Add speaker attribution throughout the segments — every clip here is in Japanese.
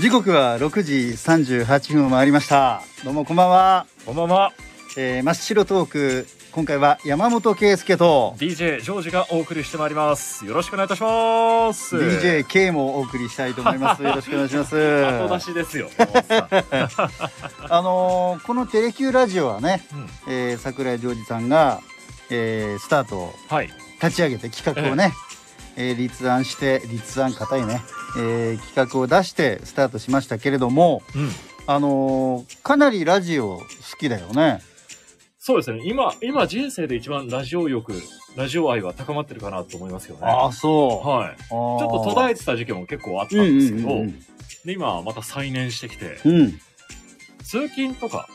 Speaker 1: 時刻は6時38分を回りました。どうもこんばんは、
Speaker 2: こんばんは。
Speaker 1: えー、真っ白トーク。今回は山本圭介と
Speaker 2: DJ ジョージがお送りしてまいります。よろしくお願いいたします。
Speaker 1: DJK もお送りしたいと思います。よろしくお願いします。
Speaker 2: 後出しですよ。
Speaker 1: あのーこのテレキューラジオはね、
Speaker 2: うん。
Speaker 1: えー、桜井ジョージさんが、えー、スタートを
Speaker 2: はい。
Speaker 1: 立ち上げて企画をね、えー立案して立案硬いね、えー企画を出してスタートしましたけれども
Speaker 2: うん。
Speaker 1: あのーかなりラジオ好きだよね。
Speaker 2: そうですね。今今人生で一番ラジオ欲ラジオ愛は高まってるかなと思いますよね。
Speaker 1: ああそう。
Speaker 2: はい。
Speaker 1: ちょ
Speaker 2: っと途絶えてた時期も結構あったんですけど、
Speaker 1: うんうん
Speaker 2: で今また再燃してきて。
Speaker 1: うん、うん。
Speaker 2: 通勤とか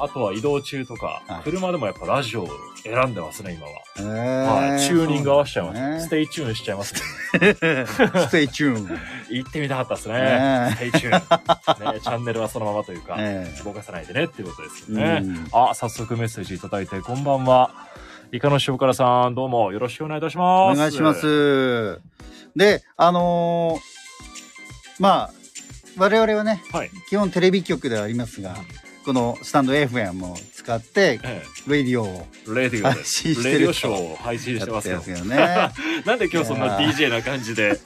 Speaker 2: あとは移動中とか、
Speaker 1: はい
Speaker 2: 車でもやっぱラジオを選んでますね今は、
Speaker 1: えー
Speaker 2: はい、チューニング合わせちゃいます、
Speaker 1: ね
Speaker 2: stay tune しちゃいますね
Speaker 1: stay tune。
Speaker 2: 行ってみたかったですね。
Speaker 1: ね
Speaker 2: stay tune。ね、チャンネルはそのままというか、
Speaker 1: え
Speaker 2: 動かさないでねっていうことです
Speaker 1: え
Speaker 2: よね。
Speaker 1: うん
Speaker 2: あ、早速メッセージいただいて、こんばんは。イカの塩辛さん、どうもよろしくお願いいたします。
Speaker 1: お願いしま。す。で、あのーまあ、我々はね、
Speaker 2: はい。
Speaker 1: 基本テレビ局ではありますが、このスタンド FM を使って、
Speaker 2: え
Speaker 1: ラディオを
Speaker 2: え、レディオで
Speaker 1: 配
Speaker 2: す。
Speaker 1: 信してる
Speaker 2: レディオショーを配信してますよ
Speaker 1: ね。
Speaker 2: なんで今日そんな DJ な感じで？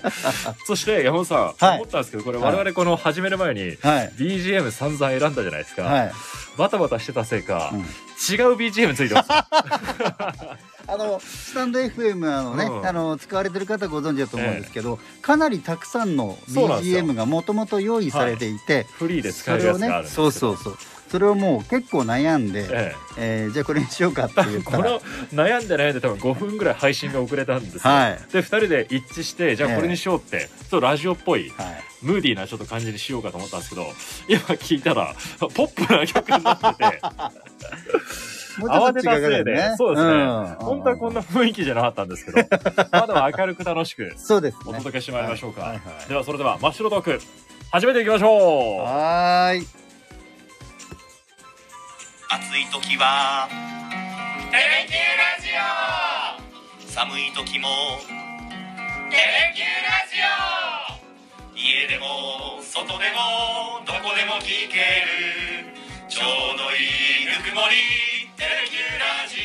Speaker 2: そして山本さん、
Speaker 1: はい
Speaker 2: 思ったんですけど、これ我々この始める前に、
Speaker 1: はい。
Speaker 2: BGM 散々選んだじゃないですか。
Speaker 1: はい。
Speaker 2: バタバタしてたせいか、
Speaker 1: うん
Speaker 2: 違う BGM ついてます。
Speaker 1: あの、スタンド FM あのね、
Speaker 2: うん。
Speaker 1: あの、使われてる方ご存知だと思うんですけど、かなりたくさんの BGM がもともと用意されていて、
Speaker 2: フリーで使えるやつがあるんですけ
Speaker 1: そ
Speaker 2: ど
Speaker 1: うそうそう。それをもう結構悩んで、
Speaker 2: ええ。
Speaker 1: えーじゃあこれにしようかって言ったら。
Speaker 2: 悩んで悩んで多分5分ぐらい配信が遅れたんですよ、
Speaker 1: はい。
Speaker 2: で2人で一致してじゃあこれにしようって、ちょっとラジオっぽい
Speaker 1: はい。
Speaker 2: ムーディーなちょっと感じにしようかと思ったんですけど今聞いたらポップな曲になってて
Speaker 1: もうちょっと
Speaker 2: 慌てた
Speaker 1: 違うから
Speaker 2: せいで、そうですね、
Speaker 1: ん。
Speaker 2: 本当はこんな雰囲気じゃなかったんですけど。まあでも明るく楽しく
Speaker 1: そうですね。
Speaker 2: お届けしてまいりましょうか、
Speaker 1: はいはい。はい
Speaker 2: ではそれでは真っ白トーク。始めていきましょう
Speaker 1: はーい
Speaker 3: 暑い時は
Speaker 4: テレキューラジオ。
Speaker 3: 寒い時も
Speaker 4: テレキューラジ
Speaker 3: 家でも外でもどこでも聞ける。ちょうどいいぬくもりテレキューラジ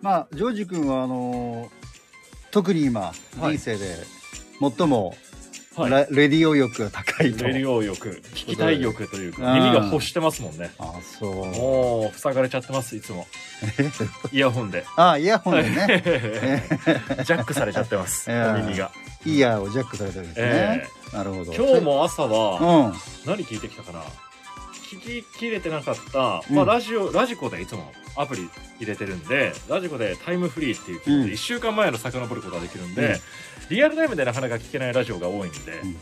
Speaker 3: オ
Speaker 1: まあジョージ君はあのー特に今、
Speaker 2: はい。
Speaker 1: 人生で最も
Speaker 2: はい。
Speaker 1: ラレディオ欲が高いと。
Speaker 2: レディオ欲 聞きたい欲という
Speaker 1: うん。
Speaker 2: か耳が欲してますもんね。
Speaker 1: あそう。
Speaker 2: もう塞がれちゃってますいつも。イヤホンで。
Speaker 1: あイヤホンでね。
Speaker 2: ジャックされちゃってます耳が。
Speaker 1: イヤーをジャックされてるんですね、なるほど。
Speaker 2: 今日も朝は
Speaker 1: うん。
Speaker 2: 何聞いてきたかな？聞ききれてなかった、
Speaker 1: うん。
Speaker 2: まあ、ラジオラジコでいつもアプリ入れてるんでラジコでタイムフリーっていう機能
Speaker 1: うん。
Speaker 2: で1週間前の遡ることができるんで、
Speaker 1: うん。
Speaker 2: リアルタイムでなかなか聞けないラジオが多いんで、
Speaker 1: うん。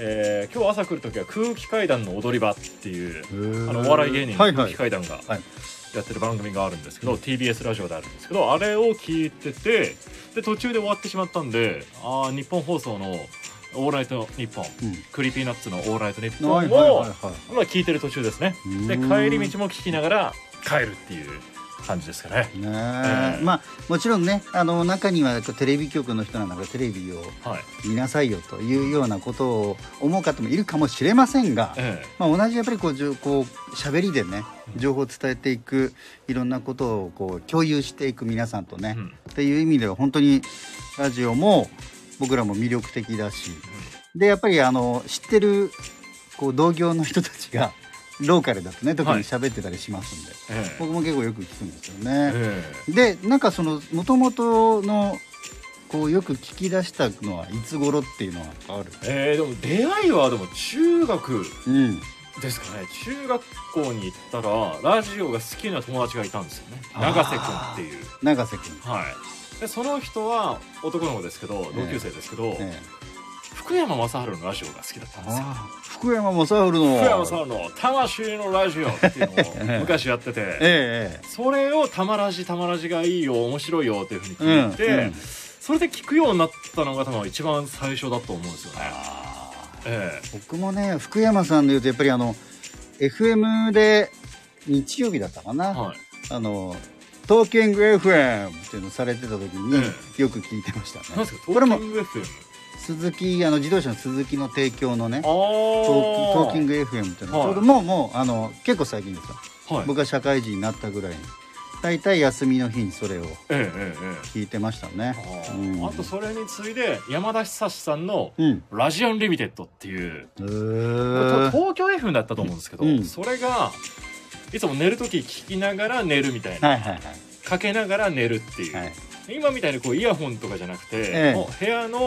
Speaker 2: えー今日朝来る時は空気階段の踊り場っていうあ
Speaker 1: あ
Speaker 2: のお笑い芸人の空
Speaker 1: はいはい。
Speaker 2: 気階段が
Speaker 1: はい。
Speaker 2: やってる番組があるんですけど、TBS ラジオであるんですけどあれを聞いててで途中で終わってしまったんであーニッポン放送の「オールナイトニッポン」
Speaker 1: うん。
Speaker 2: Creepy Nuts の「オールナイトニッポン」
Speaker 1: はいはいはい
Speaker 2: を
Speaker 1: はい。
Speaker 2: まあ聞いてる途中ですね。で
Speaker 1: うん。
Speaker 2: 帰り道も聞きながら帰るっていう感じですかね。
Speaker 1: ね
Speaker 2: え。え
Speaker 1: まあもちろんねあの中にはテレビ局の人なんだからテレビを
Speaker 2: はい、
Speaker 1: 見なさいよというようなことを思う方もいるかもしれませんが、
Speaker 2: え
Speaker 1: まあ、同じやっぱりこうこう喋りでね情報を伝えていくいろんなことをこう共有していく皆さんとね、
Speaker 2: えうん。
Speaker 1: っていう意味では本当にラジオも僕らも魅力的だし。でやっぱりあの知ってるこう同業の人たちがローカルだとね特に喋ってたりしますんで、
Speaker 2: ええ。
Speaker 1: 僕も結構よく聞くんですよね。
Speaker 2: え
Speaker 1: でなんかそのもともとのこうよく聞き出したのはいつ頃っていうのはある？
Speaker 2: えええでも出会いはでも中学
Speaker 1: うん。
Speaker 2: ですかね。中学校に行ったらラジオが好きな友達がいたんですよね。永瀬君っていう。
Speaker 1: 永瀬君、
Speaker 2: はいでその人は男の子ですけど同級生ですけど、
Speaker 1: え
Speaker 2: 福山雅治のラジオが好きだったんですよ。
Speaker 1: 福山雅治の。
Speaker 2: 福山さんの「魂のラジオ」っていうのを昔やってて、
Speaker 1: ええ
Speaker 2: それを「たまらじたまらじがいいよ面白いよ」っていうふうに聞いて、
Speaker 1: うんうん。
Speaker 2: それで聞くようになったのが多分一番最初だと思うんですよね。え
Speaker 1: 僕もね福山さんでいうとやっぱりあの FM で日曜日だったかな、
Speaker 2: えはい。
Speaker 1: あのトーキング FM っていうのされてた時に
Speaker 2: え
Speaker 1: よく聞いてましたね、
Speaker 2: なんですか？ト
Speaker 1: これも
Speaker 2: ス
Speaker 1: ズキあの自動車のスズキの提供のね
Speaker 2: あ
Speaker 1: トーキン
Speaker 2: グ
Speaker 1: グ FM っていうの。は
Speaker 2: はい。
Speaker 1: ちょうどもうもうあの結構最近ですよ。
Speaker 2: はい。
Speaker 1: 僕が社会人になったぐらいに。大体休みの日にそれを
Speaker 2: えええええ
Speaker 1: 聞いてましたね。
Speaker 2: えあ
Speaker 1: うん。
Speaker 2: ーあとそれに次いで山田久志さんの
Speaker 1: うん「
Speaker 2: ラジアンリミテッド」っていう。
Speaker 1: へ
Speaker 2: これ
Speaker 1: ー
Speaker 2: 東京 FM だったと思うんですけど、
Speaker 1: うん。
Speaker 2: それがいつも寝る時聞きながら寝るみたいな、
Speaker 1: はいはいはい。
Speaker 2: かけながら寝るっていう、
Speaker 1: はい。
Speaker 2: 今みたいにこうイヤホンとかじゃなくて、
Speaker 1: ええ。
Speaker 2: もう部屋の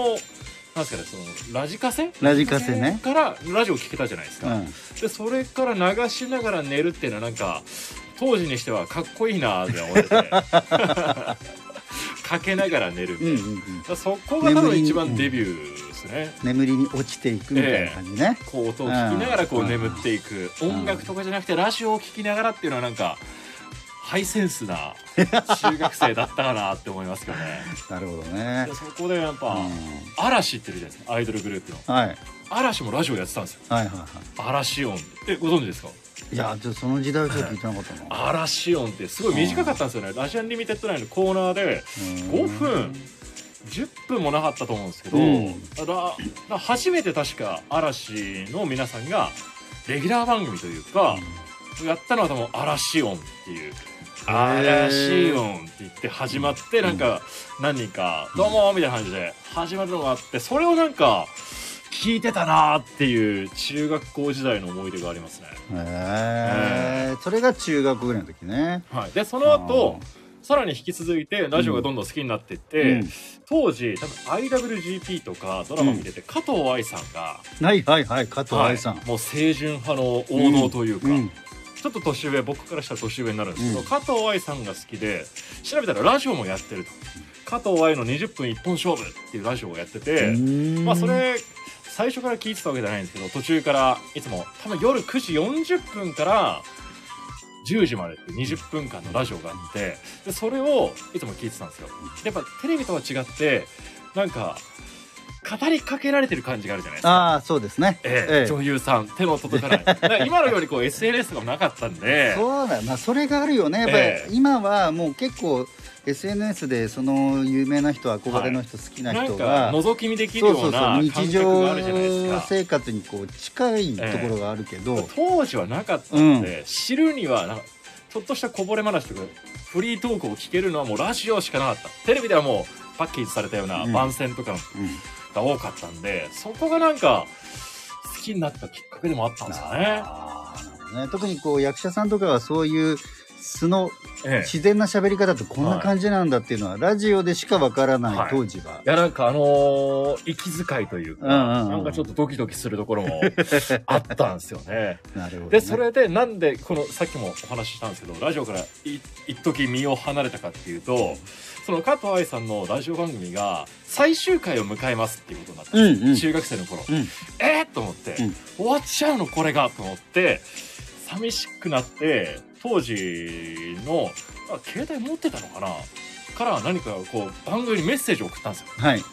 Speaker 2: なんですかねそのラジカセ？
Speaker 1: ラジカセね。
Speaker 2: からラジオ聞けたじゃないですか、
Speaker 1: うん。
Speaker 2: でそれから流しながら寝るっていうのはなんか当時にしてはかっこいいなって思っててかけながら寝るみたいな、
Speaker 1: うんうんうん。
Speaker 2: だからそこが多分一番デビューですね、
Speaker 1: 眠りに落ちていくみたいな感じね、
Speaker 2: こう音を聞きながらこ
Speaker 1: う
Speaker 2: うん眠っていく、
Speaker 1: ん
Speaker 2: 音楽とかじゃなくてラジオを聞きながらっていうのはなんかハイセンスな中学生だったかなって思いますけどね。
Speaker 1: なるほどね。
Speaker 2: でそこでやっぱ、
Speaker 1: う
Speaker 2: 嵐ってるじゃないですか。アイドルグループの。
Speaker 1: んはい。
Speaker 2: 嵐もラジオやってたんですよ。
Speaker 1: はいはいは
Speaker 2: 嵐音えご存知ですか？
Speaker 1: いいやちょっとその時代はちょっと聞いてなかったな。
Speaker 2: 嵐音ってすごい短かったんですよね。ラジアンリミテッド内のコーナーで5分10分もなかったと思うんですけど、
Speaker 1: うん。
Speaker 2: らら初めて確か嵐の皆さんがレギュラー番組というか、やったのは多分嵐音っていう。嵐音って言って始まってなんか何人か「どうも」みたいな感じで始まるのがあってそれをなんか聞いてたなーっていう中学校時代の思い出がありますね。
Speaker 1: へえそれが中学ぐらいの時ね。
Speaker 2: はい、でその後さらに引き続いてラジオがどんどん好きになっていって、
Speaker 1: うん。
Speaker 2: 当時多分 IWGP とかドラマ見てて、加藤愛さんが、
Speaker 1: はいはいはい。加藤愛さん、
Speaker 2: はい。もう清純派の王道というか、
Speaker 1: うん。
Speaker 2: ちょっと年上僕からしたら年上になるんですけど、
Speaker 1: うん。
Speaker 2: 加藤愛さんが好きで調べたらラジオもやってると。加藤愛の20分一本勝負っていうラジオをやってて、
Speaker 1: うん。
Speaker 2: まあそれ最初から聞いてたわけじゃないんですけど途中からいつも多分夜9時40分から10時までって20分間のラジオがあってでそれをいつも聞いてたんですよ。やっぱテレビとは違ってなんか語りかけられてる感じがあるじゃないですか。
Speaker 1: ああそうですね。
Speaker 2: ええ女優さん手の届かない。今のようにこう SNS とかもなかったんで。
Speaker 1: そうだまあそれがあるよね。やっぱり、
Speaker 2: ええ。
Speaker 1: 今はもう結構 SNS でその有名な人憧れの人、好きな人が
Speaker 2: 覗き見できるような感
Speaker 1: 日
Speaker 2: 覚
Speaker 1: 常生活にこう近いところがあるけど、
Speaker 2: 当時はなかったので、知るにはなちょっとしたこぼれ話とかフリートークを聞けるのはもうラジオしかなかった。テレビではもうパッケージされたような
Speaker 1: うん。
Speaker 2: 番宣とか
Speaker 1: うん
Speaker 2: が多かったんで、そこがなんか好きになったきっかけでもあったんですよね。
Speaker 1: ね。特にこう役者さんとかはそういう素の
Speaker 2: ええ。
Speaker 1: 自然な喋り方ってこんな感じなんだっていうのはラジオでしかわからない、
Speaker 2: はい。
Speaker 1: 当時は。
Speaker 2: いやなんかあのー息遣いというか、
Speaker 1: うんうんうん。
Speaker 2: なんかちょっとドキドキするところも あったんですよね。
Speaker 1: なるほど、ね。
Speaker 2: でそれでなんでこのさっきもお話ししたんですけどラジオからい一時身を離れたかっていうとその加藤愛さんのラジオ番組が最終回を迎えますっていうことになったんですよ、
Speaker 1: うんうん。
Speaker 2: 中学生の頃、
Speaker 1: うん。
Speaker 2: えー、と思って、
Speaker 1: うん。
Speaker 2: 終わっちゃうのこれがと思って寂しくなって当時のあ携帯持ってたのかな？から何かこう番組にメッセージを送ったんですよ。
Speaker 1: はい。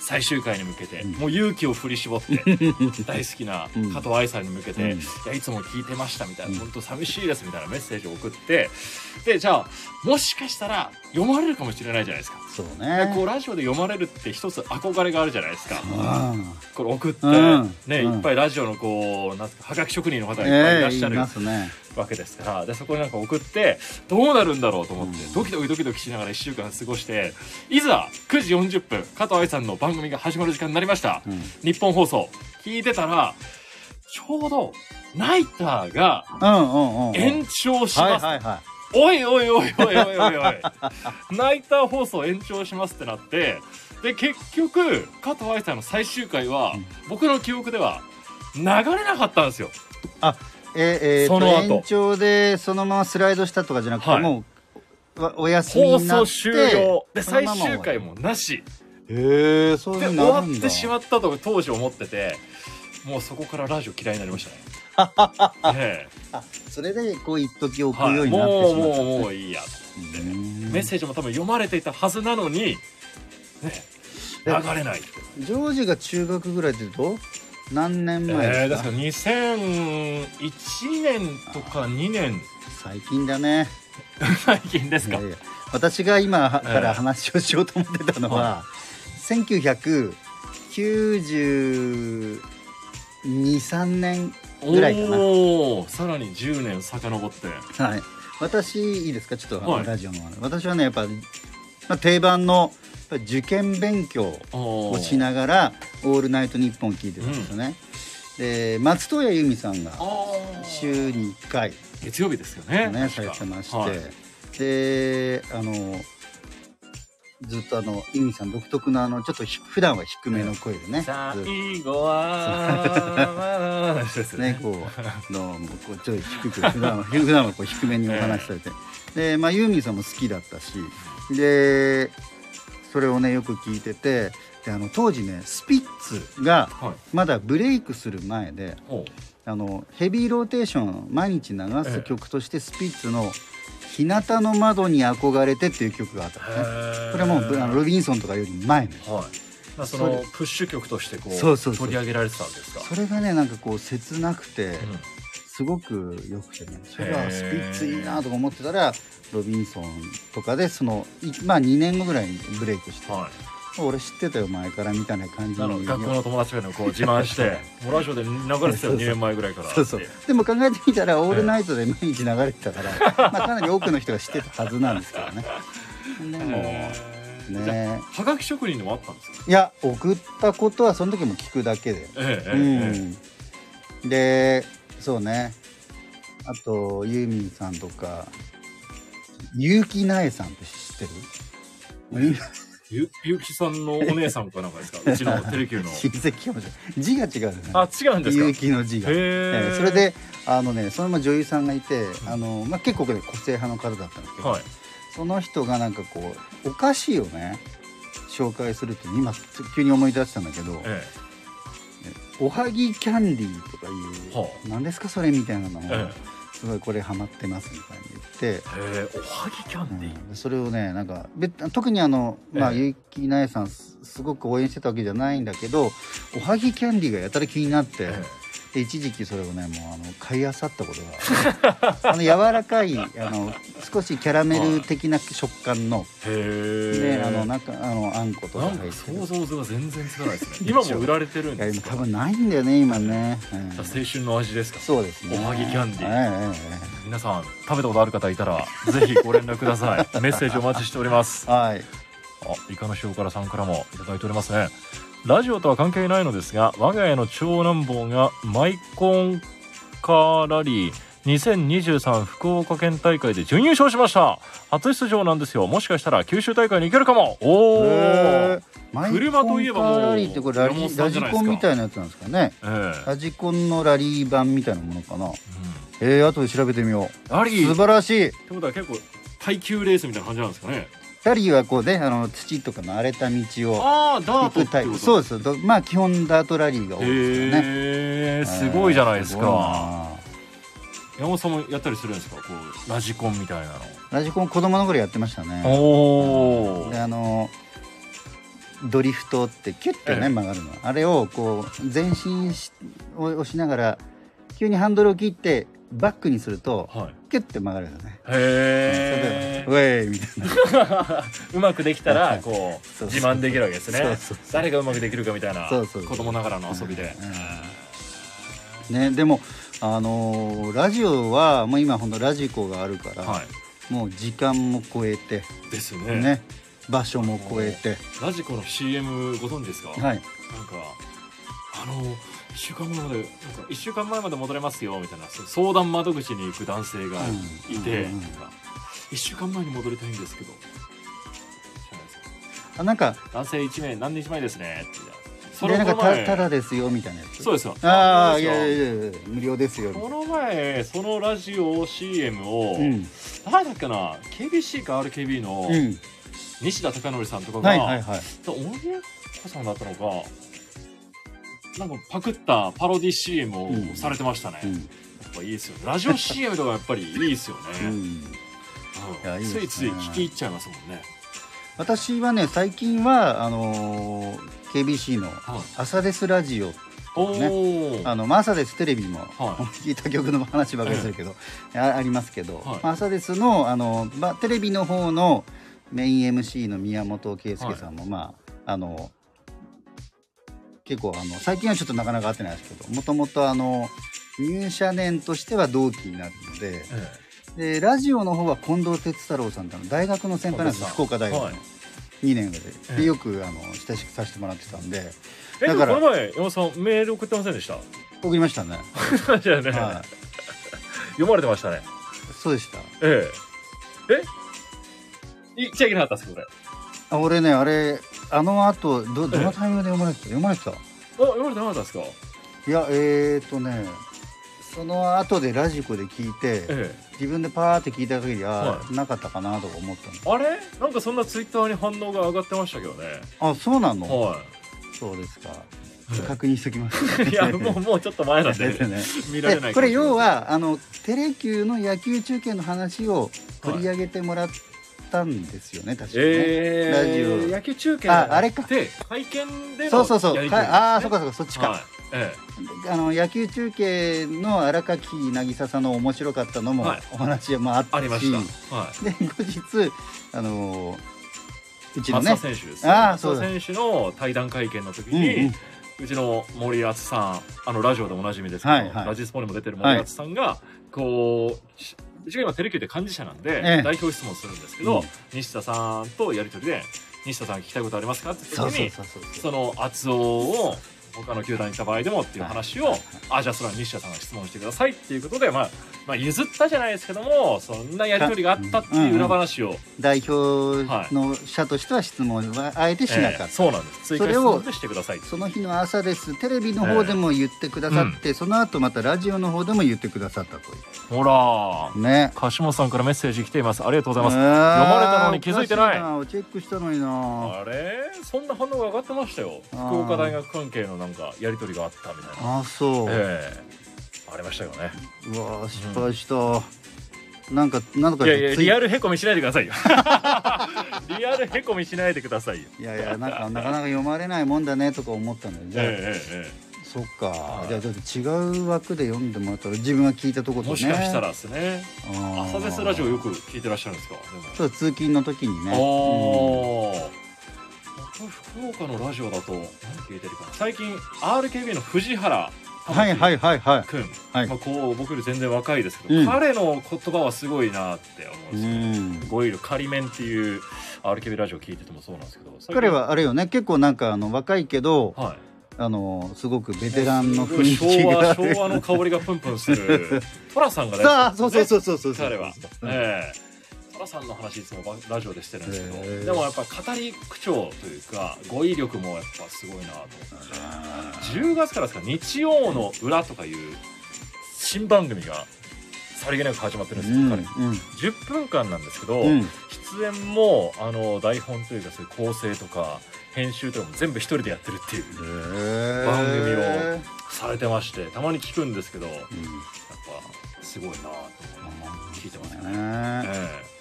Speaker 2: 最終回に向けて、
Speaker 1: うん。
Speaker 2: もう勇気を振り絞って 大好きな
Speaker 1: うん。
Speaker 2: 加藤愛さんに向けて、
Speaker 1: うん。
Speaker 2: いやいつも聞いてましたみたいな、
Speaker 1: うん。
Speaker 2: 本当寂しいですみたいなメッセージを送ってでじゃあもしかしたら読まれるかもしれないじゃないですか。
Speaker 1: そう
Speaker 2: で
Speaker 1: ね。
Speaker 2: こうラジオで読まれるって一つ憧れがあるじゃないですか。
Speaker 1: あ
Speaker 2: これ送って、
Speaker 1: うん。
Speaker 2: ね、
Speaker 1: うん。
Speaker 2: いっぱいラジオのこうなんすかはがき職人の方が
Speaker 1: あ
Speaker 2: いっぱいい
Speaker 1: ええい
Speaker 2: らっしゃる。
Speaker 1: ますね。
Speaker 2: わけですからでそこになんか送ってどうなるんだろうと思って、
Speaker 1: うん
Speaker 2: ドキドキドキドキしながら1週間過ごしていざ9時40分加藤愛さんの番組が始まる時間になりました、
Speaker 1: うん。
Speaker 2: 日本放送聞いてたらちょうどナイターが
Speaker 1: うんうんうんうん。
Speaker 2: 延長し
Speaker 1: はい
Speaker 2: ます、
Speaker 1: はいは
Speaker 2: おいおいおいおいおいおいおい ナイター放送延長しますってなってで結局加藤愛さんの最終回は、
Speaker 1: うん
Speaker 2: 僕の記憶では流れなかったんですよ
Speaker 1: い。えええーと
Speaker 2: その後。
Speaker 1: 延長でそのままスライドしたとかじゃなくて、
Speaker 2: はい。
Speaker 1: もうわお休み
Speaker 2: 放
Speaker 1: になって
Speaker 2: 送終了。で最終回もなし。
Speaker 1: へえそう
Speaker 2: で終わってしまったと当時思っててもうそこからラジオ嫌いになりましたね。え
Speaker 1: あそれでこう一時置くようになってしまった、
Speaker 2: もうもういいやと
Speaker 1: うん。
Speaker 2: メッセージも多分読まれていたはずなのに、ね、流れないって。
Speaker 1: ジョージが中学ぐらいって言う？と何年前
Speaker 2: えー、
Speaker 1: でか、
Speaker 2: ですすから2001年とか2年。
Speaker 1: 最近だね。
Speaker 2: 最近ですか？
Speaker 1: 私が今か
Speaker 2: ええ
Speaker 1: ら話をしようと思ってたのは、1992,3年ぐらいかな。
Speaker 2: おおさらに10年遡って。
Speaker 1: はい、私いいですか？ちょっとラジオの、私はねやっぱ、まあ、定番のやっぱ受験勉強
Speaker 2: お
Speaker 1: をしながら「オールナイトニッポン」聞いてたんですよね、で松任谷由実さんが週に1回
Speaker 2: 月曜日ですよね。
Speaker 1: ねされてまして、
Speaker 2: はい。
Speaker 1: であのずっとあの由実さん独特のあのちょっとひ普段は低めの声でね。
Speaker 2: 最後は
Speaker 1: ね、こう、どうも、こう、ちょっと低く、普段は、普段はこう低めにお話しされて。で、まあ、ユーミンさんも好きだったし。で。それをね、よく聞いてて、で、あの、当時ね、スピッツが。
Speaker 2: はい
Speaker 1: まだブレイクする前で、
Speaker 2: お
Speaker 1: あの、ヘビーローテーション、毎日流す曲として、スピッツの。日向の窓に憧れてっていう曲があったのね。これはもう、あのロビンソンとかより前の。
Speaker 2: はいまあそのプッシュ曲としてこ
Speaker 1: う
Speaker 2: 取り上げられてたんですか
Speaker 1: それがね、なんかこう切なくて。
Speaker 2: うん
Speaker 1: すごく良くてねそれ
Speaker 2: へー
Speaker 1: はスピッツいいなとか思ってたらロビンソンとかでそのいまあ2年後ぐらいにブレイクして、
Speaker 2: はい。
Speaker 1: 俺知ってたよ前からみたいな感じ
Speaker 2: あの
Speaker 1: に
Speaker 2: 学校の友達がねこう 自慢して「もうラジオで流れてたよ2年前ぐらいから」
Speaker 1: そうそう。でも考えてみたらオールナイトで毎日流れてたから、まあ、かなり多くの人が知ってたはずなんですけどね。でもね。
Speaker 2: あはがき職人でもあったんですか？
Speaker 1: いや送ったことはその時も聞くだけで。
Speaker 2: えええ
Speaker 1: う
Speaker 2: ええ。
Speaker 1: ん。でそうね。あとユーミンさんとか結城苗さんって知ってる？
Speaker 2: えゆゆうきさんのお姉さんかなんかですか？うちのテレキューの。
Speaker 1: 親戚かもしれない字が違うよね。
Speaker 2: あ違うんですか？
Speaker 1: 結城の字が、
Speaker 2: へ
Speaker 1: え
Speaker 2: え
Speaker 1: ーそれであのねそのまま女優さんがいてあの、まあ、結構ね個性派の方だったんですけど、
Speaker 2: はい。
Speaker 1: その人がなんかこうお菓子をね紹介するって今急に思い出したんだけど
Speaker 2: え「
Speaker 1: おはぎキャンディー」とかいう
Speaker 2: は「
Speaker 1: 何ですかそれ」みたいなのを、
Speaker 2: え
Speaker 1: すごいこれハマってますみたいに言って。
Speaker 2: ええおはぎキャンディー。
Speaker 1: うん。それをねなんかべ特にあの、まあ、
Speaker 2: ええ
Speaker 1: 結城苗さんすすごく応援してたわけじゃないんだけどおはぎキャンディーがやたら気になって、
Speaker 2: え
Speaker 1: で一時期それをねもうあの買いあさったことが。あの柔らかいあの少しキャラメル的な食感の、
Speaker 2: えへえ
Speaker 1: ねあの中あのあんことか
Speaker 2: なんか
Speaker 1: 入ってる。
Speaker 2: 想像図が全然つかないですね。今も売られてるん
Speaker 1: いや
Speaker 2: ですか？
Speaker 1: 今多分ないんだよね今ね、うん。
Speaker 2: 青春の味ですか？
Speaker 1: そうですね。
Speaker 2: おはぎキャンディー。
Speaker 1: ー、え
Speaker 2: 皆さん食べたことある方いたらぜひご連絡ください。メッセージお待ちしております。
Speaker 1: え はい。
Speaker 2: あイカの塩辛さんからもいただいておりますねラジオとは関係ないのですが我が家の長男坊がマイコンカーラリー2023福岡県大会で準優勝しました。初出場なんですよ。もしかしたら九州大会に行けるかも。おお、車といえばもう
Speaker 1: ラリーってこれラジラジコンみたいなやつなんですかね。
Speaker 2: え
Speaker 1: ラジコンのラリー版みたいなものかな。
Speaker 2: うん。
Speaker 1: えー、後で調べてみよう。
Speaker 2: ラリーっ
Speaker 1: 素晴らしい。
Speaker 2: てことは結構耐久レースみたいな感じなんですかね
Speaker 1: ラリーはこうねあの土とかの荒れた道を
Speaker 2: あ
Speaker 1: くタイプ
Speaker 2: トってこと？
Speaker 1: そうです。どまあ基本ダートラリーが多いですよね。
Speaker 2: へえすごいじゃないですか。
Speaker 1: な
Speaker 2: 山本さんもやったりするんですか？こうラジコンみたいな
Speaker 1: ラジコン子供の頃やってましたね。
Speaker 2: のおお
Speaker 1: であのドリフトってキュッてね、
Speaker 2: ええ。
Speaker 1: 曲がるの。あれをこう前進しを押しながら急にハンドルを切ってバックにすると
Speaker 2: はい
Speaker 1: キュッて曲がるよね。
Speaker 2: へ
Speaker 1: それでウェイみたいな。
Speaker 2: うまくできたらこう自慢できるわけですね。
Speaker 1: そうそう
Speaker 2: 誰がうまくできるかみたいな
Speaker 1: そうそう
Speaker 2: 子供ながらの遊びで。
Speaker 1: ねでもあのーラジオはもう今ほんとラジコがあるから、
Speaker 2: は
Speaker 1: もう時間も超えて
Speaker 2: いですよね。
Speaker 1: ね場所も超えて。
Speaker 2: ラジコの CM ご存知ですか？なんか
Speaker 1: はい
Speaker 2: あの1週間前までなんか1週間前まで戻れますよみたいな相談窓口に行く男性がいて、
Speaker 1: うんうんうん。
Speaker 2: なんか1週間前に戻りたいんですけど。
Speaker 1: あなんか
Speaker 2: 男性1名何日前ですねって。そ
Speaker 1: でなんかたただですよみたいなやつ？
Speaker 2: そうですよ。
Speaker 1: ああいやいやいや無料ですよ
Speaker 2: この前そのラジオ CM を、
Speaker 1: なうん。
Speaker 2: 誰だっけな KBC か RKB の
Speaker 1: うん。
Speaker 2: 西田貴教さんとかが、
Speaker 1: はいはいはい。
Speaker 2: 小野宮子さんだったのかなんかパクったパロディ CM を
Speaker 1: うん。
Speaker 2: されてましたね、
Speaker 1: うん。
Speaker 2: やっぱいいですよラジオ CM とかやっぱりいいですよね、
Speaker 1: うん。
Speaker 2: ついつい聞き入っちゃいますもんね。
Speaker 1: 私はね最近はあのー KBC の
Speaker 2: はい「
Speaker 1: 朝ですラジオ」ねあのまあ朝ですテレビにも、
Speaker 2: は
Speaker 1: 聞いた曲の話ばかりするけど、あありますけど、
Speaker 2: はい。
Speaker 1: まあ朝ですのあの、まあ、テレビの方のメイン MC の宮本圭介さんも、まああの結構あの最近はちょっとなかなか会ってないですけどもともとあの入社年としては同期になるので
Speaker 2: え
Speaker 1: でラジオの方は近藤哲太郎さんってあの大学の先輩なんですよ福岡大学の、
Speaker 2: はい。
Speaker 1: 2年上で。
Speaker 2: ええ。
Speaker 1: でよくあの親しくさせてもらってたんでだから
Speaker 2: この前山本さんメール送ってませんでした？
Speaker 1: 送りましたね、
Speaker 2: じゃあね、
Speaker 1: は
Speaker 2: 読まれてましたね。
Speaker 1: い、そうでした。
Speaker 2: ええ。え？言っちゃいけなかったっすこれ。あ
Speaker 1: あ俺ねあれあの後どどのタイミングで読まれてた？読まれてた？
Speaker 2: 読まれてなかったっすか？
Speaker 1: いやえーとねその後でラジコで聞いて
Speaker 2: え
Speaker 1: 自分でパーって聞いた限りは、
Speaker 2: は
Speaker 1: なかったかなとか思ったの。
Speaker 2: えあれ？なんかそんなツイッターに反応が上がってましたけどね。
Speaker 1: あそうなの？
Speaker 2: は
Speaker 1: そうですか。
Speaker 2: い
Speaker 1: 確認しときます。
Speaker 2: いやもう もうちょっと前なんで
Speaker 1: ね。
Speaker 2: 見られない
Speaker 1: でこれ要
Speaker 2: は
Speaker 1: はあのテレキューの野球中継の話を取り上げてもらったんですよね、確かにね、
Speaker 2: えー、
Speaker 1: ラジオ。
Speaker 2: 野球中継
Speaker 1: ああれか。
Speaker 2: で会見での
Speaker 1: そうそうそう。ああそうかそうかそっちか、
Speaker 2: はい。え
Speaker 1: あの野球中継の荒垣渚さんの面白かったのも
Speaker 2: はい。
Speaker 1: お話もあっ
Speaker 2: え
Speaker 1: たし、
Speaker 2: ありました。はい。
Speaker 1: で後日あのうちのね。
Speaker 2: 選手です
Speaker 1: あーそう
Speaker 2: 選手の対談会見の時
Speaker 1: うん
Speaker 2: に、
Speaker 1: うん。
Speaker 2: うちの森敦さんあのラジオでおなじみですけど、
Speaker 1: はいはい。
Speaker 2: ラジスポにも出てる森敦さんが、こうしうちが今テレキューで幹事社なんで、
Speaker 1: ええ。
Speaker 2: 代表質問するんですけど、
Speaker 1: うん。
Speaker 2: 西田さんとやり取りで「西田さん聞きたいことありますか?」って時に
Speaker 1: そ
Speaker 2: の厚尾を他の球団に行った場合でもっていう話を、あじゃあそれは西田さんが質問してくださいっていうことで、まあ、まあ譲ったじゃないですけどもそんなやり取りがあったっていう裏話を、
Speaker 1: 代表の社としては質問はあえてしなかった、
Speaker 2: ええそうなんです。追加質
Speaker 1: それを
Speaker 2: 問でしてください
Speaker 1: その日の朝です。テレビの方でも言ってくださって、その後またラジオの方でも言ってくださったとい
Speaker 2: ほら。
Speaker 1: うね。
Speaker 2: 柏本さんからメッセージ来ています。ありがとうございます、
Speaker 1: 読
Speaker 2: まれたのに気づいてない。
Speaker 1: チェックしたのにな。
Speaker 2: あれ？そんな反応が上がってましたよ。福岡大学関係のなんかやり取りがあったみたいな。
Speaker 1: あそう、
Speaker 2: ええありましたよね。
Speaker 1: うわー失敗した、なんかなんか
Speaker 2: いやいやリアルへこみしないでくださいよ。リアルへこみしないでくださいよ。
Speaker 1: いやいやなんか なかなか読まれないもんだねとか思ったのよ。じゃあ、
Speaker 2: えええ
Speaker 1: そっか、
Speaker 2: はい。
Speaker 1: じゃあちょっと違う枠で読んでもらったら自分が聞いたとこ
Speaker 2: え
Speaker 1: とね。
Speaker 2: もしかしたらですね。朝ですラジオよく聞いてらっしゃるんですか？で
Speaker 1: そう通勤の時にね。
Speaker 2: もおー僕福岡のラジオだと何聞いてるかな。最近 RKB の藤原
Speaker 1: うんはいはいはいはい。
Speaker 2: 君、
Speaker 1: はい。
Speaker 2: まあ、こう僕より全然若いですけど、
Speaker 1: うん。
Speaker 2: 彼の言葉はすごいなって思うん
Speaker 1: う
Speaker 2: ですよ、
Speaker 1: ん。
Speaker 2: 語彙力仮面っていう RKB ラジオ聞いててもそうなんですけど最近。
Speaker 1: 彼はあれよね結構なんかあの若いけど
Speaker 2: はい。
Speaker 1: あのすごくベテランの雰囲気
Speaker 2: 昭和昭和の香りがプンプンする。寅さんがね
Speaker 1: さあそうそうそうそうそう。
Speaker 2: 彼は。ええ寅さんの話いつもばラジオでしてるんですけど、でもやっぱ語り口調というか語彙力もやっぱすごいなと思って。10月からですか日曜の裏とかいう新番組がさりげなく始まってるんですよ、
Speaker 1: うん
Speaker 2: 彼。10分間なんですけど、
Speaker 1: うん。うん
Speaker 2: 出演もあの台本というかそういう構成とか編集とかも全部一人でやってるっていう番組をされてましてたまに聞くんですけどやっ
Speaker 1: うん
Speaker 2: ぱすごいなと思って聞いてますね。
Speaker 1: ね。
Speaker 2: え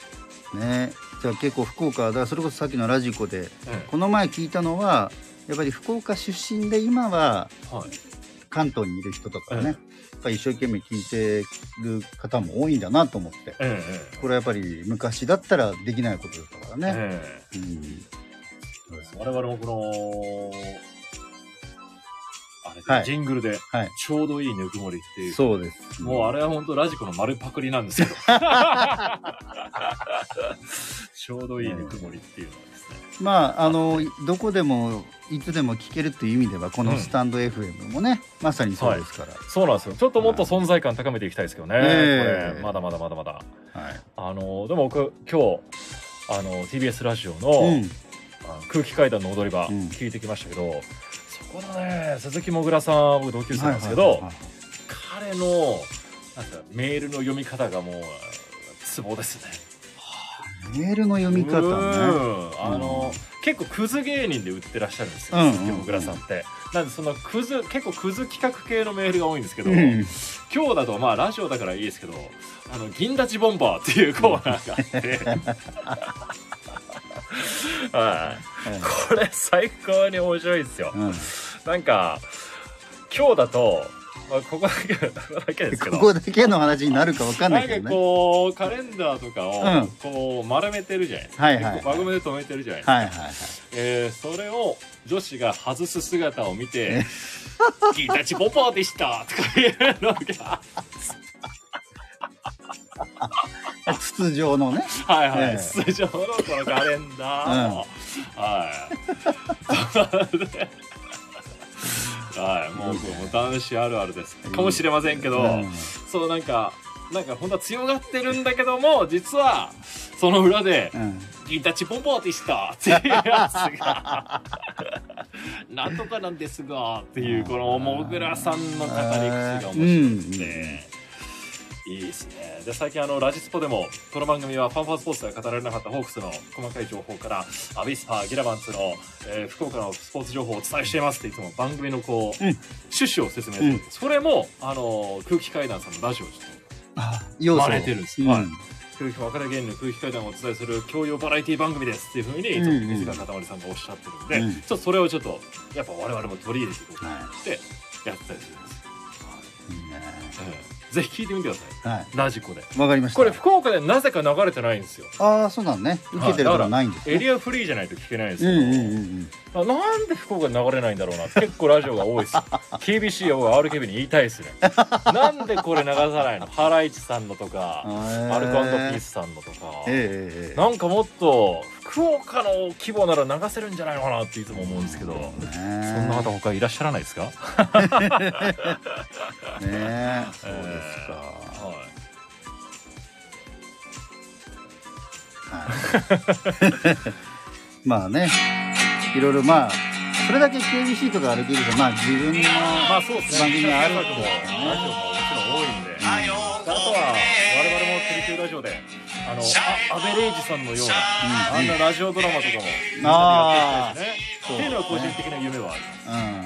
Speaker 1: ね。じゃあ結構福岡だからそれこそさっきのラジコで
Speaker 2: ええ。
Speaker 1: この前聞いたのはやっぱり福岡出身で今は関東にいる人とかね、
Speaker 2: ええ。
Speaker 1: やっぱり一生懸命聞いてる方も多いんだなと思って。
Speaker 2: ええ
Speaker 1: これはやっぱり昔だったらできないことだったからね、
Speaker 2: ええ。
Speaker 1: うん。
Speaker 2: 我々もこのあれで、
Speaker 1: はい。
Speaker 2: ジングルで
Speaker 1: はい。
Speaker 2: ちょうどいいぬくもりっていう。
Speaker 1: そうです。
Speaker 2: もうあれは本当ラジコの丸パクリなんですけど ちょうどいいぬくもりっていうのはですね。
Speaker 1: まああのどこでもいつでも聞けるっていう意味ではこのスタンド FM もね、まさにそうですから、
Speaker 2: そうなんですよ。ちょっともっと存在感高めていきたいですけどね、
Speaker 1: ええ。
Speaker 2: これ。まだまだまだまだ。
Speaker 1: はい。
Speaker 2: あのでも僕今日あの TBS ラジオの,、
Speaker 1: うん。
Speaker 2: あの空気階段の踊り場
Speaker 1: うん。
Speaker 2: 聞いてきましたけど、そこのね鈴木もぐらさん僕同級生なんですけど、彼のなんかメールの読み方がもうツボですね。
Speaker 1: メールの読み方
Speaker 2: う
Speaker 1: ね
Speaker 2: ん。あの、結構クズ芸人で売ってらっしゃるんですよ、
Speaker 1: うんうん
Speaker 2: 鈴木もぐらさんって。なんでそのクズ結構クズ企画系のメールが多いんですけど、
Speaker 1: うん。
Speaker 2: 今日だとまあラジオだからいいですけどあの銀立ちボンバーっていうコーナーがあってはい。これ最高に面白いですよ。
Speaker 1: うん。
Speaker 2: なんか今日だと、まあ、ここだけここだけですけど。
Speaker 1: ここだけの話になるかわかんな
Speaker 2: ないんか
Speaker 1: けどね。
Speaker 2: こうカレンダーとかを
Speaker 1: うん。
Speaker 2: こう丸めてるじゃないですか、
Speaker 1: はいはい
Speaker 2: 輪ゴムで留めてるじゃないですか、
Speaker 1: はいはいはい。
Speaker 2: えーそれを女子が外す姿を見て「ギタチポポでした」とかいうのが
Speaker 1: 筒状のね。
Speaker 2: はいはい、
Speaker 1: ええ。
Speaker 2: 通常のこのカレンダー。の、はい。はい。もう男子あるあるです。かもしれませんけど、
Speaker 1: うん。
Speaker 2: そうなんかなんか本当は強がってるんだけども実はその裏で
Speaker 1: うん「
Speaker 2: ギタチポポでした」っていうやつが「なんとかなんですが」っていうこのもぐらさんの語り口が面白くて。
Speaker 1: うん
Speaker 2: いいですね。で最近あのラジスポでもこの番組はファンファンスポーツでは語られなかったホークスの細かい情報からアビスパギラバンツの、えー福岡のスポーツ情報をお伝えしていますっていつも番組のこう、
Speaker 1: うん。
Speaker 2: 趣旨を説明する、
Speaker 1: うん。
Speaker 2: それもあの空気階段さんのラジオをちょっ
Speaker 1: あ要素
Speaker 2: 真似てるんです。
Speaker 1: うん
Speaker 2: はい。と空気若手芸人の空気階段をお伝えする教養バラエティ番組ですっていうふうにいつも
Speaker 1: うんうん
Speaker 2: 水川かたまりさんがおっしゃってるんで、
Speaker 1: うん。
Speaker 2: ちょっとそれをちょっとやっぱ我々も取り入れていこうと思
Speaker 1: は
Speaker 2: ってやったりするんです、
Speaker 1: いいいね。
Speaker 2: ええぜひ聞いてみてください。
Speaker 1: はい。
Speaker 2: ラジコで。
Speaker 1: わかりました。
Speaker 2: これ福岡でなぜか流れてないんですよ。
Speaker 1: ああそうなのね。受けてるからないんですね。
Speaker 2: エリアフリーじゃないと聞けないんです
Speaker 1: うん
Speaker 2: けど、
Speaker 1: うんうんうん。
Speaker 2: あなんで福岡に流れないんだろうな。結構ラジオが多いです。よ KBC や RKB に言いたいですね。なんでこれ流さないの？ハライチさんのとかアルコピースさんのとか、
Speaker 1: ええええええ。
Speaker 2: なんかもっと福岡の規模なら流せるんじゃないのかなっていつも思うんですけど、
Speaker 1: ね
Speaker 2: そんな方他いらっしゃらないですか、
Speaker 1: ねえ。そうですか。
Speaker 2: はい。
Speaker 1: はい。まあね。いろいろまあそれだけ KBC とか RKB とまあ自分の
Speaker 2: まあそうですね。
Speaker 1: 番組があると
Speaker 2: ラジオももちろん多いんで、あとは我々もテレビラジオであのあアベレージさんのような、あんなラジオドラマとかも。みんなでやっていきたいですねっていうのは個人的な夢はあり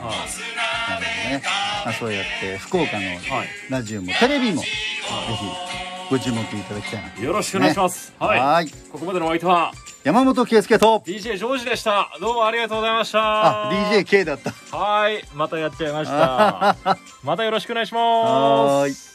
Speaker 2: ます、
Speaker 1: うんなる
Speaker 2: はい
Speaker 1: ほどね、まあ、そうやって福岡の
Speaker 2: はい
Speaker 1: ラジオもテレビもぜひご注目いただきたいなと
Speaker 2: よろしくお願いします、はい。
Speaker 1: はい。
Speaker 2: ここまでのお相手は
Speaker 1: 山本圭介と
Speaker 2: DJ ジョージでした。どうもありがとうございました。
Speaker 1: あ DJK だった。
Speaker 2: はい。またやっちゃいました。またよろしくお願いします。
Speaker 1: はーい